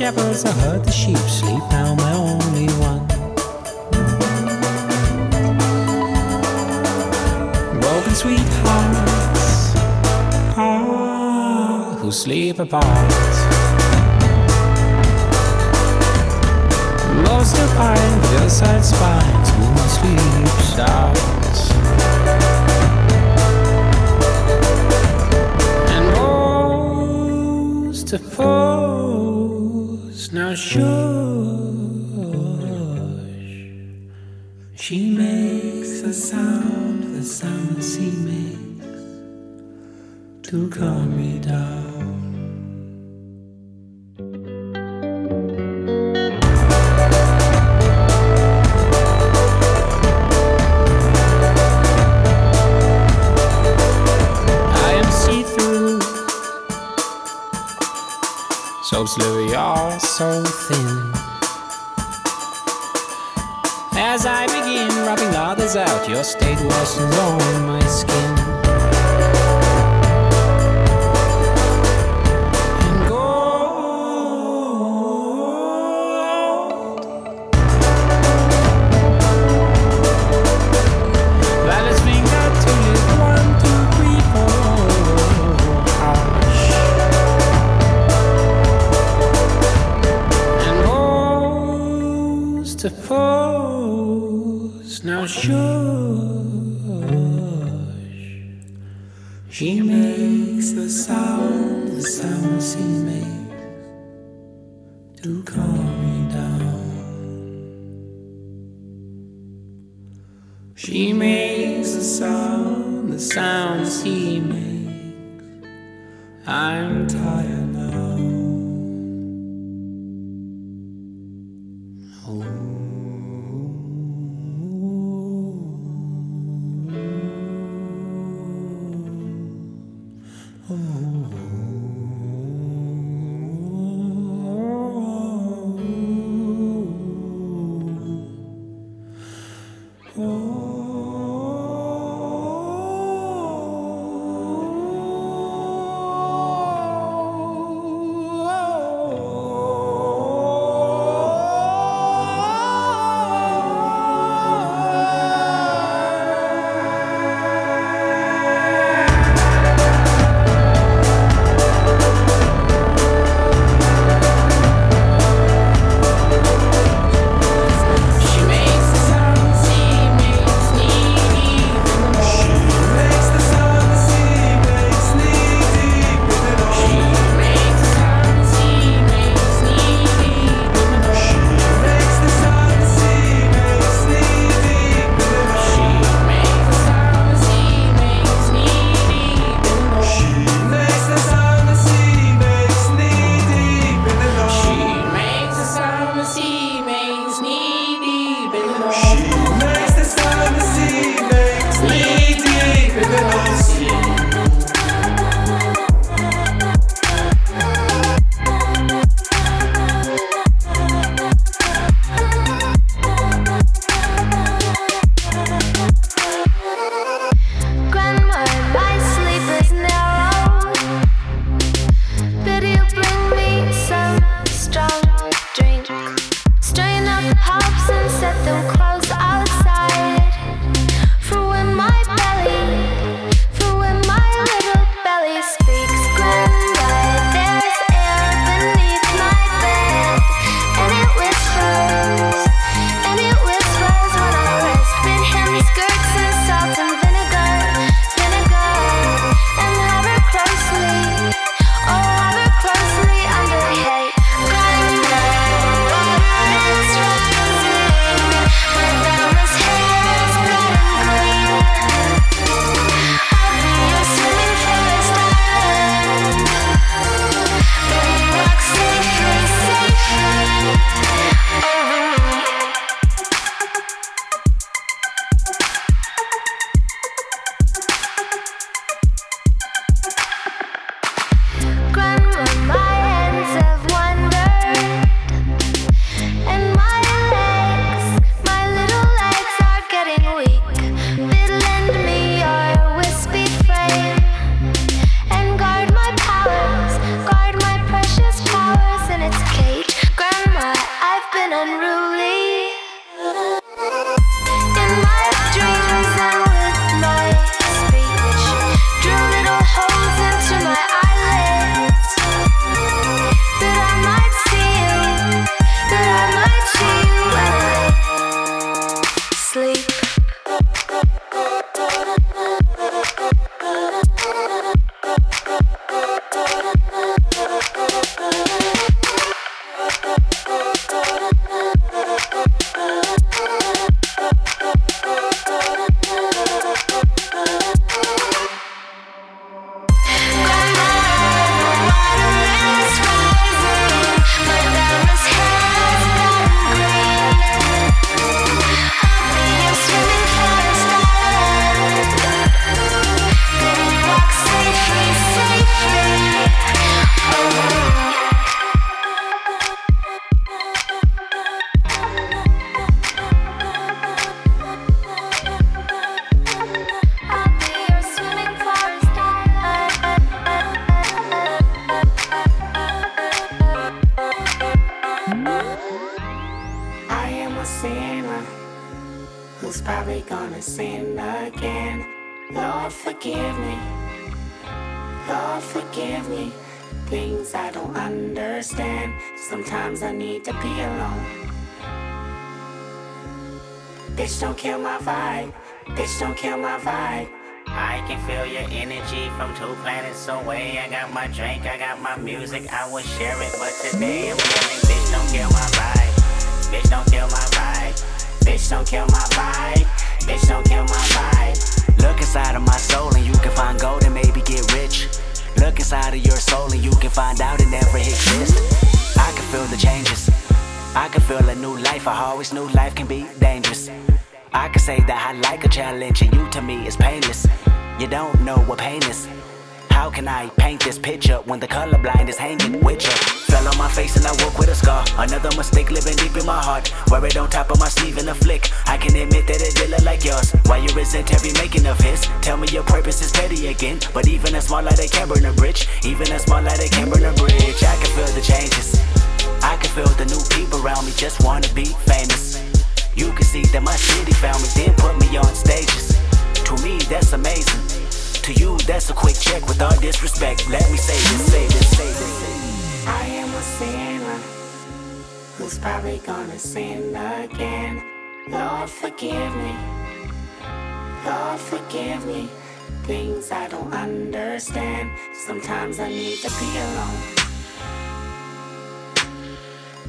shepherds, I heard the sheep sleep, now my only one. Broken sweethearts, ah, who sleep apart. Most of pine, hillside spines, who sleeps out. suppose now shush so thin. As I begin rubbing others out, your state was on my skin. I can say that I like a challenge and you to me is painless. You don't know what pain is. How can I paint this picture when the colorblind is hanging with you? Fell on my face and I woke with a scar. Another mistake living deep in my heart. Wear it on top of my sleeve in a flick. I can admit that it did look like yours. Why you resent every making of his? Tell me your purpose is petty again. But even a small light, they can burn a bridge. Even a small light, they can burn a bridge. I can feel the changes. I can feel the new people around me just wanna be famous. You can see that my city found me, then put me on stages. To me, that's amazing. To you, that's a quick check with all disrespect. Let me say this, say this, say this. I am a sinner who's probably gonna sin again. Lord, forgive me. Lord, forgive me. Things I don't understand. Sometimes I need to be alone.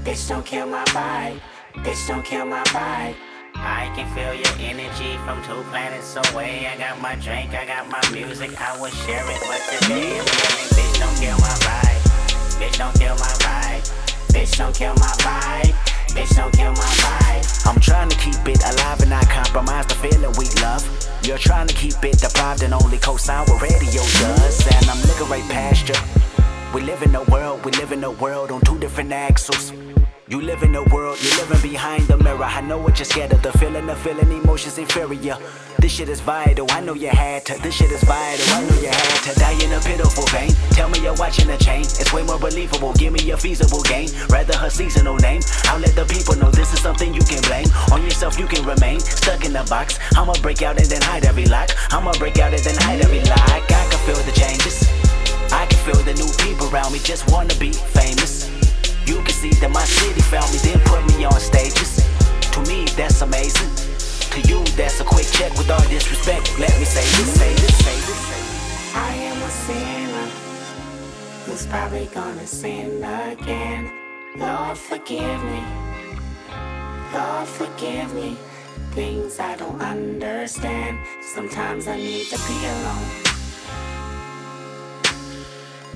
Bitch, don't kill my vibe. Bitch, don't kill my vibe. I can feel your energy from two planets away. I got my drink, I got my music, I will share it. But today I'm feeling, bitch, don't kill my vibe. Bitch, don't kill my vibe. Bitch, don't kill my vibe. Bitch, don't kill my vibe. I'm trying to keep it alive and not compromise the feeling we love. You're trying to keep it deprived and only co-sign what radio does. And I'm looking right past you. We live in a world, we live in a world on two different axles. You live in a world, you're living behind the mirror. I know what you're scared of, the feeling, the feeling, emotions inferior. This shit is vital, I know you had to. This shit is vital, I know you had to die in a pitiful pain. Tell me you're watching the chain, it's way more believable. Give me a feasible gain, rather her seasonal name. I'll let the people know this is something you can blame. On yourself, you can remain stuck in the box. I'ma break out and then hide every lock. I'ma break out and then hide every lock. I can feel the changes. I can feel the new people around me just wanna be famous. That my city found me, then put me on stages. To me, that's amazing. To you, that's a quick check with all disrespect. Let me say this, say this, say this. Say this. I am a sinner who's probably gonna sin again. Lord, forgive me. Lord, forgive me. Things I don't understand. Sometimes I need to be alone.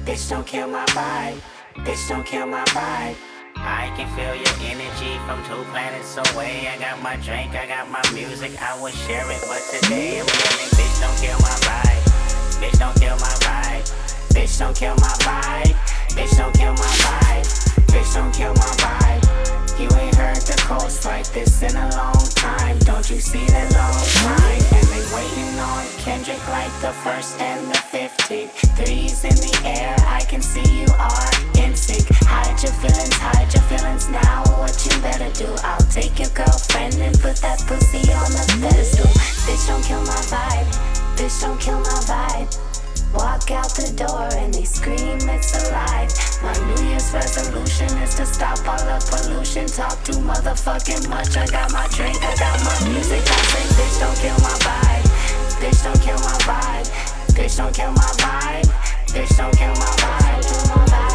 Bitch, don't kill my vibe. Bitch, don't kill my vibe. I can feel your energy from two planets away. I got my drink, I got my music, I will share it. But today I'm feeling, bitch, don't kill my vibe. Bitch, don't kill my vibe. Bitch, don't kill my vibe. Bitch, don't kill my vibe. Bitch, don't kill my vibe. You ain't heard the coast like this in a long time. Don't you see that long line? And they waiting on Kendrick like the first and the 15th. Threes in the air, I can see you are in sync. Hide your feelings, hide your feelings now. What you better do? I'll take your girlfriend and put that pussy on the pedestal. Bitch, don't kill my vibe. Bitch, don't kill my vibe. Walk out the door and they scream it's alive. My New Year's resolution is to stop all the pollution. Talk too motherfucking much. I got my drink, I got my music. I say, bitch, don't kill my vibe. Bitch, don't kill my vibe. Bitch, don't kill my vibe. Bitch, don't kill my vibe. Kill my vibe.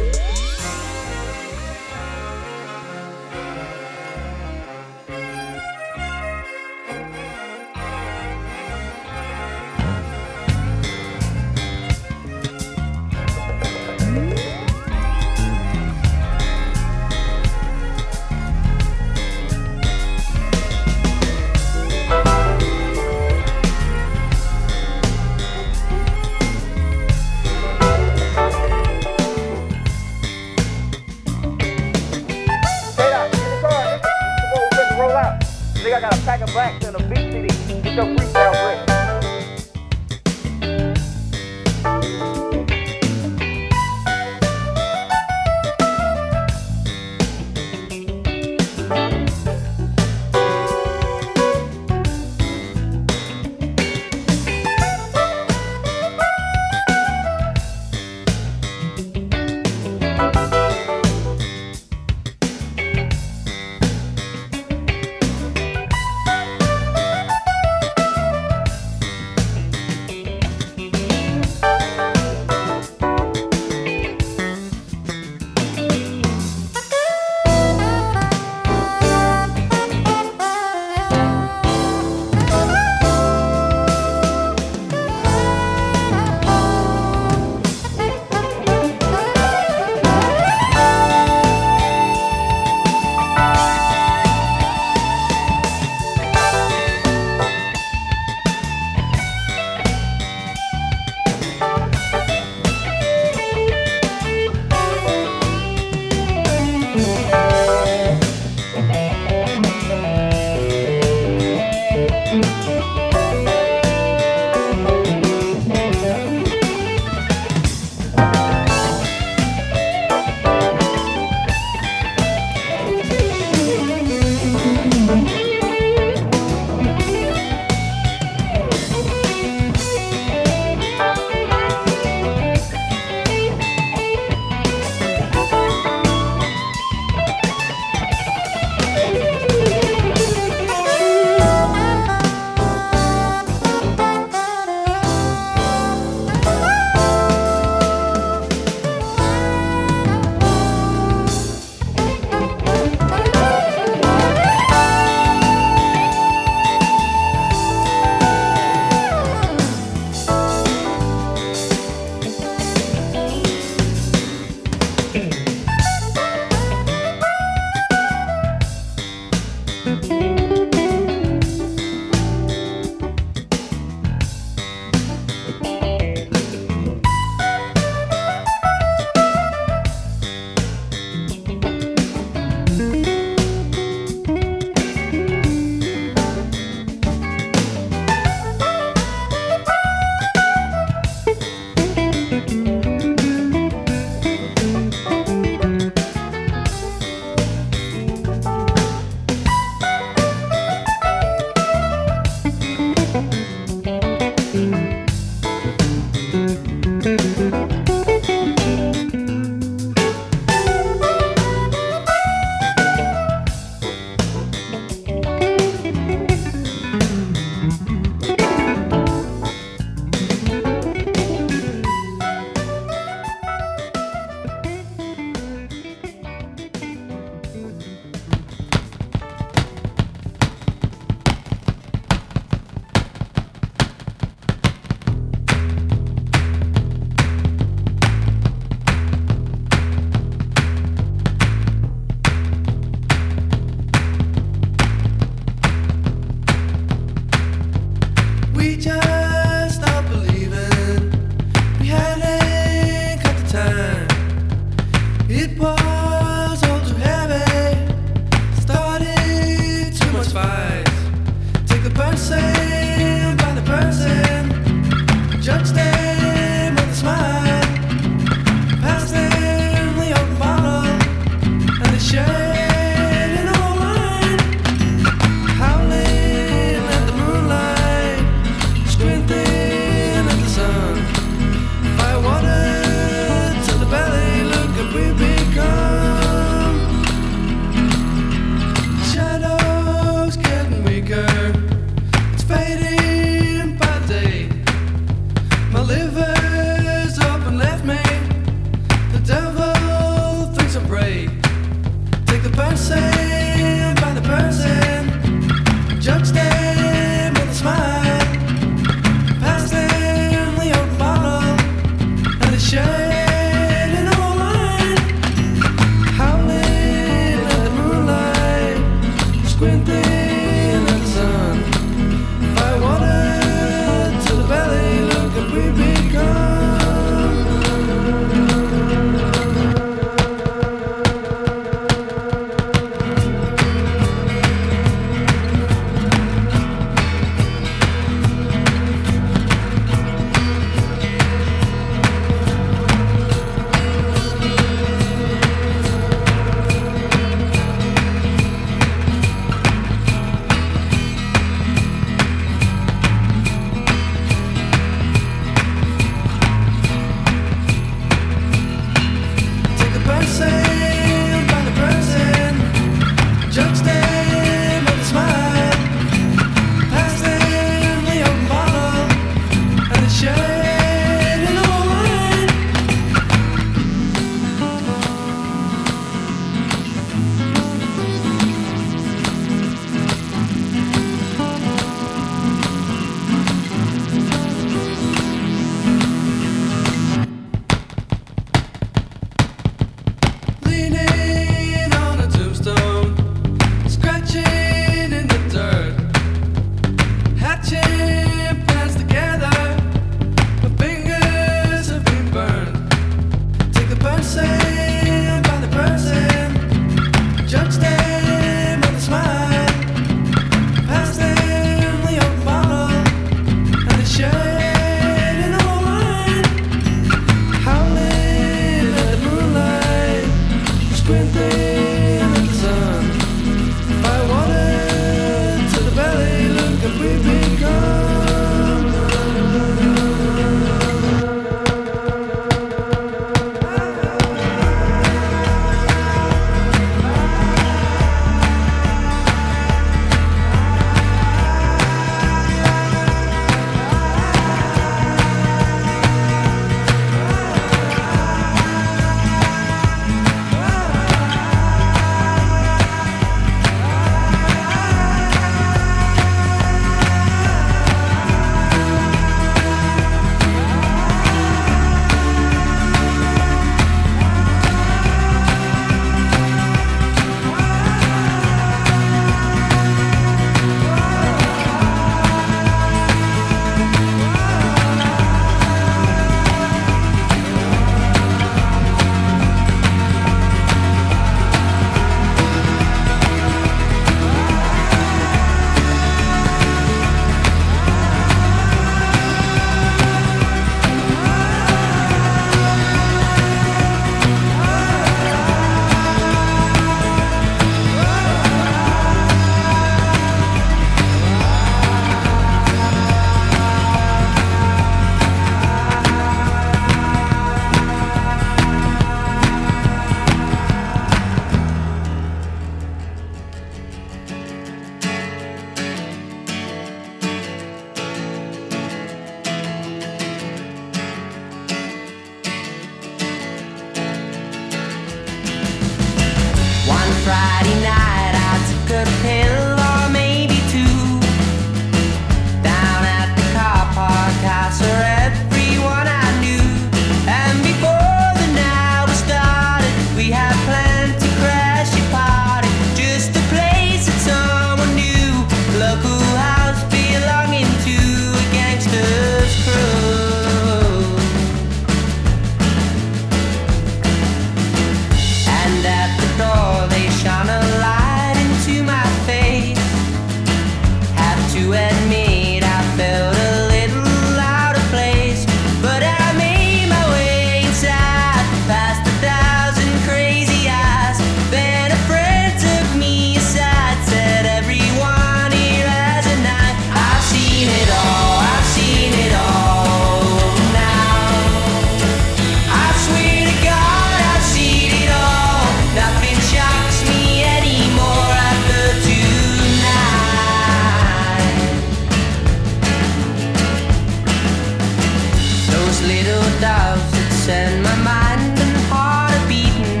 Little doubts that send my mind and heart a beating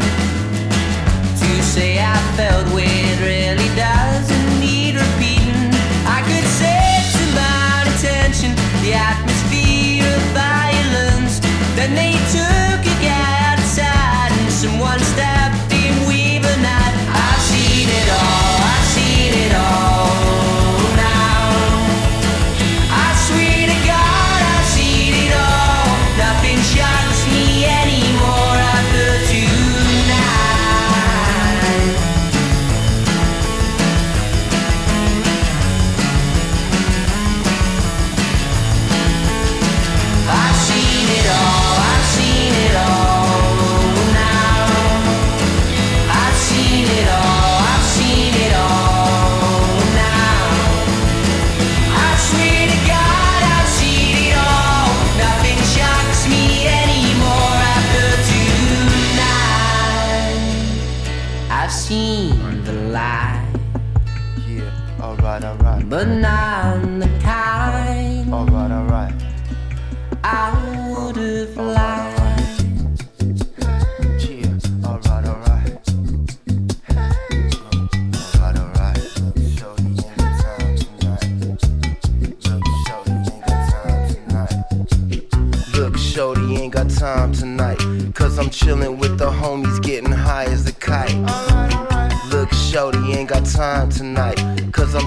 to say I felt.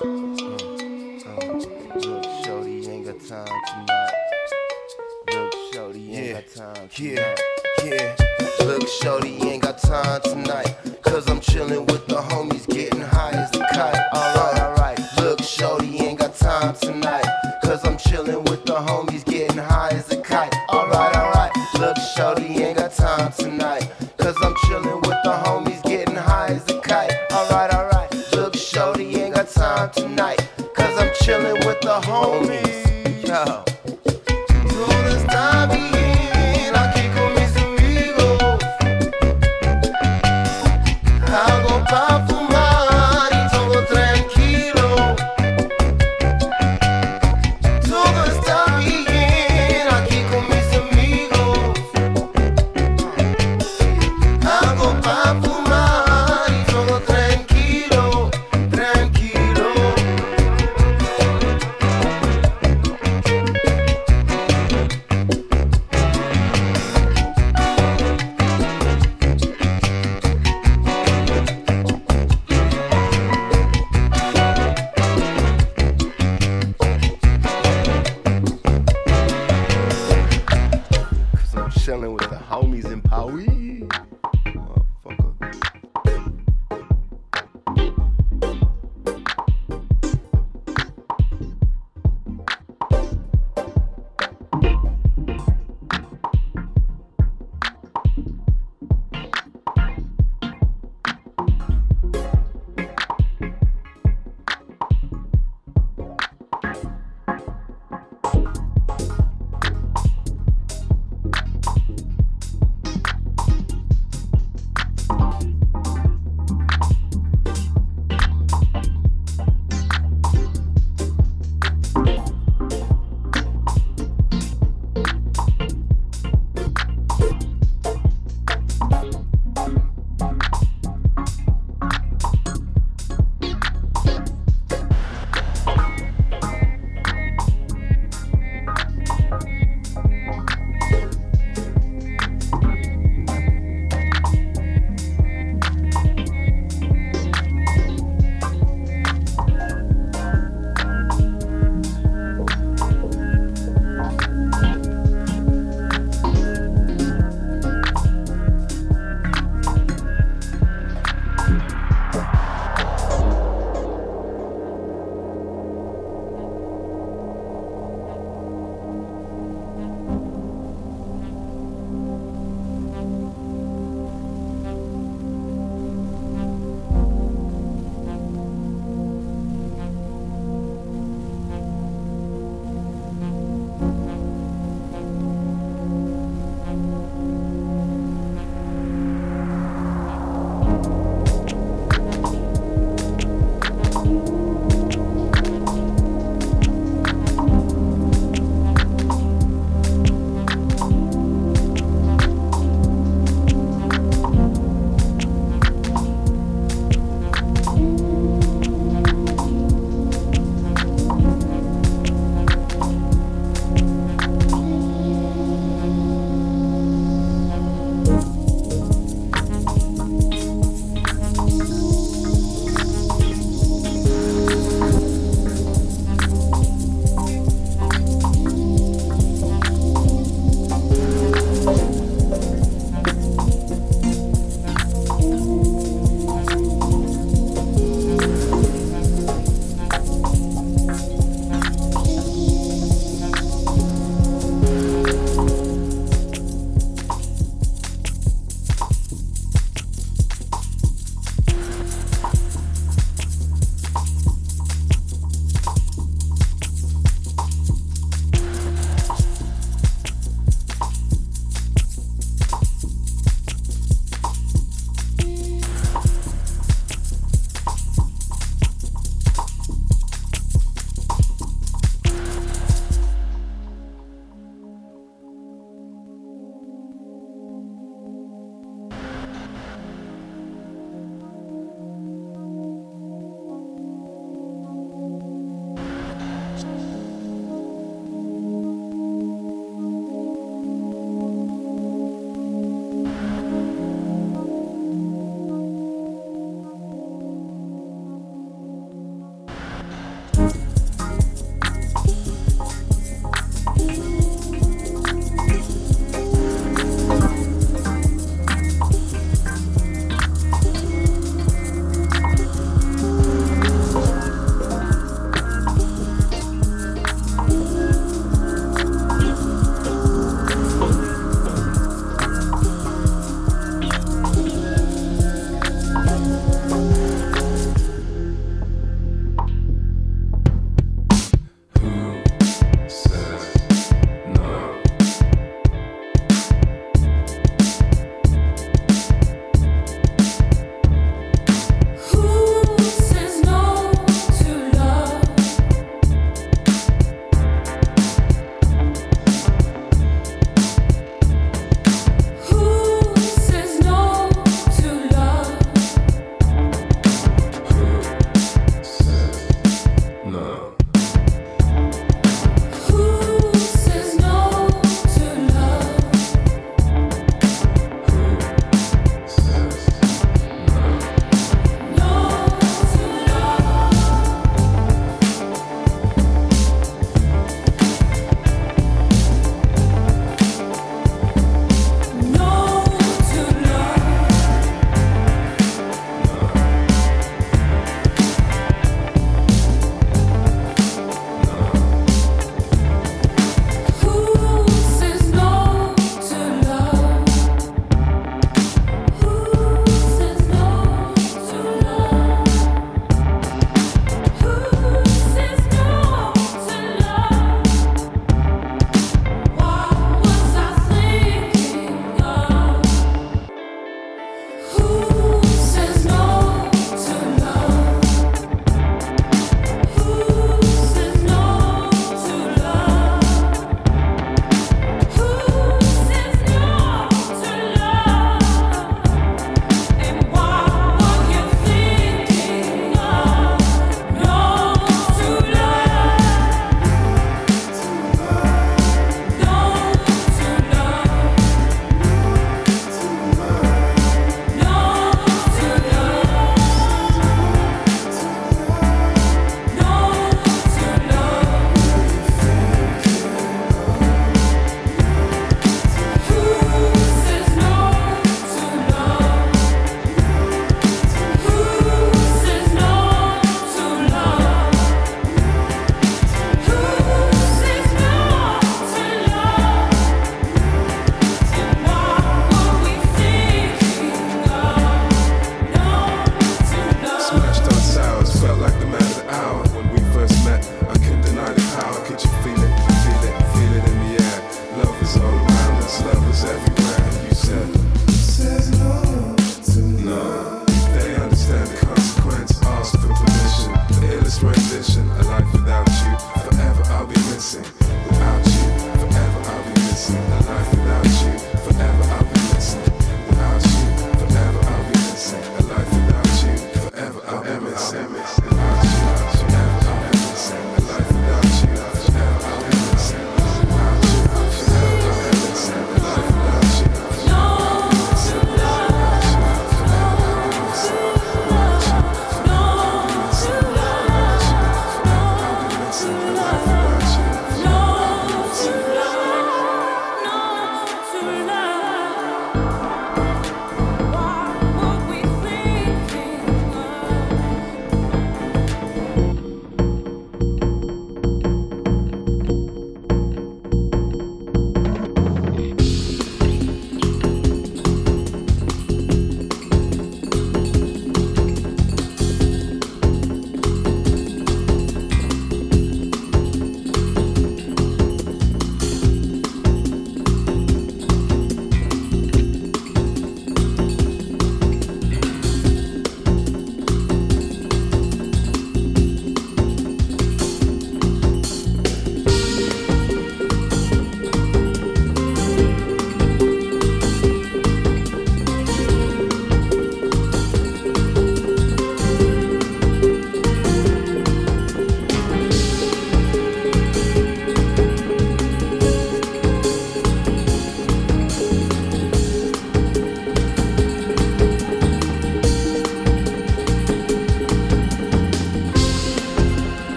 Look, Shorty ain't got time tonight. Look, Shorty ain't yeah. got time tonight. Yeah.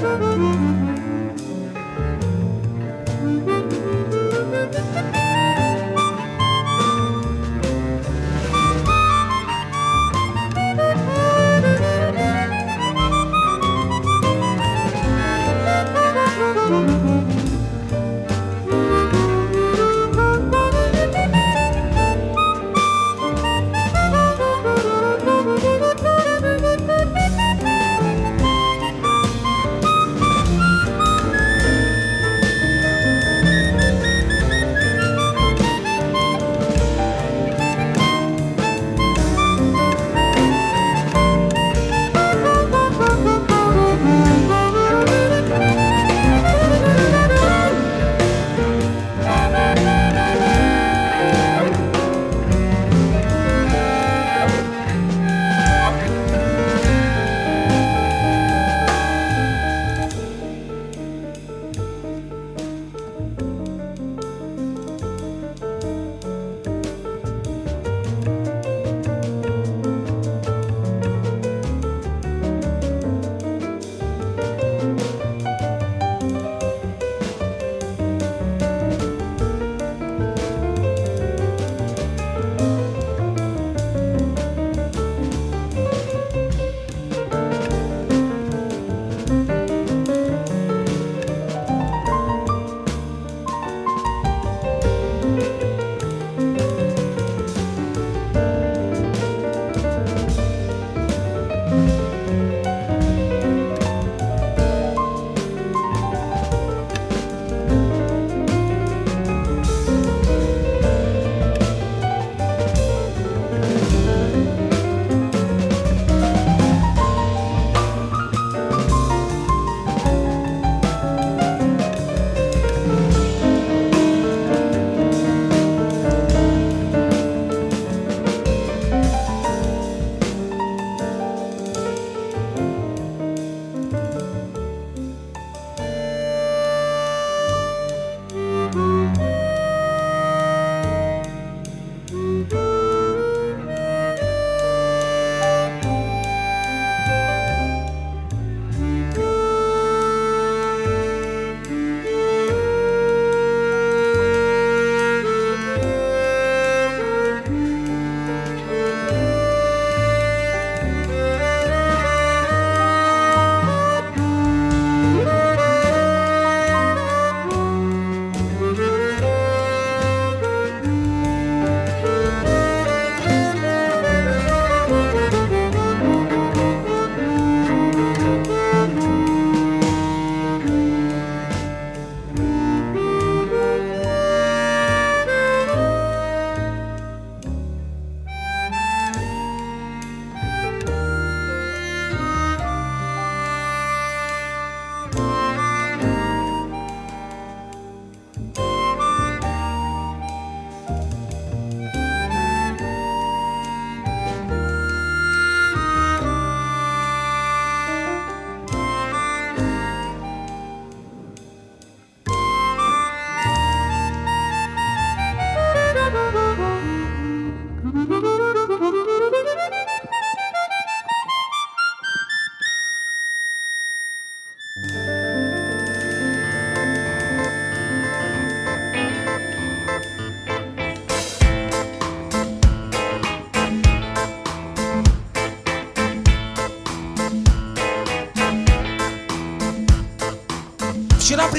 Música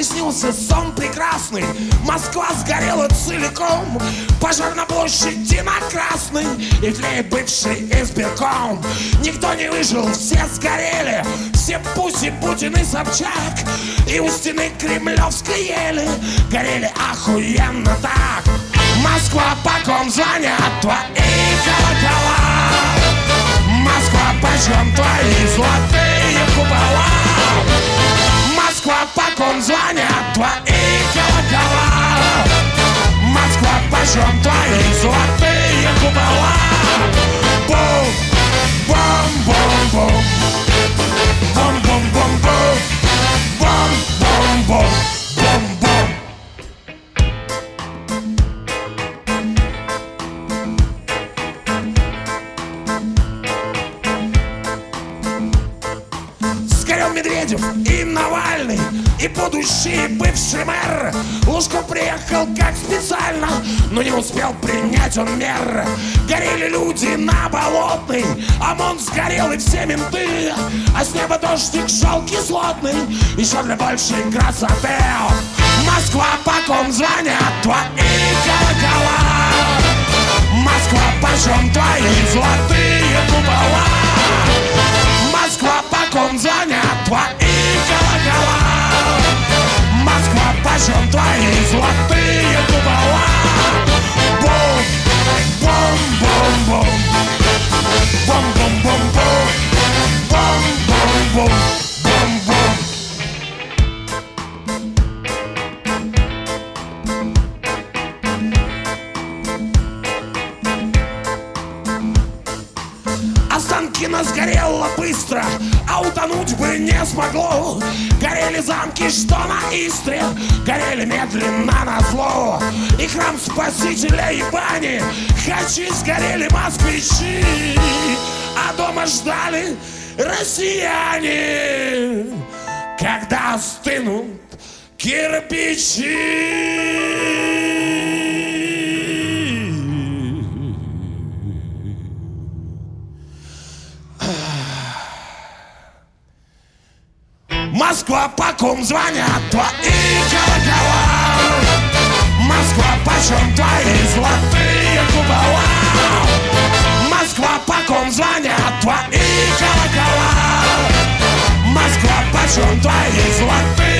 приснился сон прекрасный. Москва сгорела целиком Пожар на площади на Красной И тлеет бывший избирком. Никто не выжил, все сгорели Все Пуси, Путин и Собчак И у стены Кремлевской ели Горели охуенно так. Москва, по ком звонят твои колокола? Москва, почем твои золотые купола Москва, по ком звонят твои колокола Москва, почем твои золотые купола. Бум, бум, бум, бум. Бум, бум, бум, бум. Бум, бум, бум Бум, бум. Медведев и будущий бывший мэр. Лужков приехал как специально Но не успел принять он мер. Горели люди на Болотной ОМОН сгорел и все менты. А с неба дождик шел кислотный Еще для большей красоты. Москва, по ком звонят твои колокола? Москва, почем твои золотые купола? Москва, по ком звонят твои колокола Почем твои золотые купола. Бум, бум, бум, бум. Бум, бум, бум, бум. Бум, бум, бум, бум, бум. Останкино сгорело быстро, а утонуть бы не смогло Горели замки, что на Истре, горели медленно на зло. И храм спасителя и бани, хачи сгорели москвичи. А дома ждали россияне. Когда остынут кирпичи Ком звонят твои колокола Москва, почем твои золотые купола? Москва, по ком звонят твои колокола Москва, почем твои золотые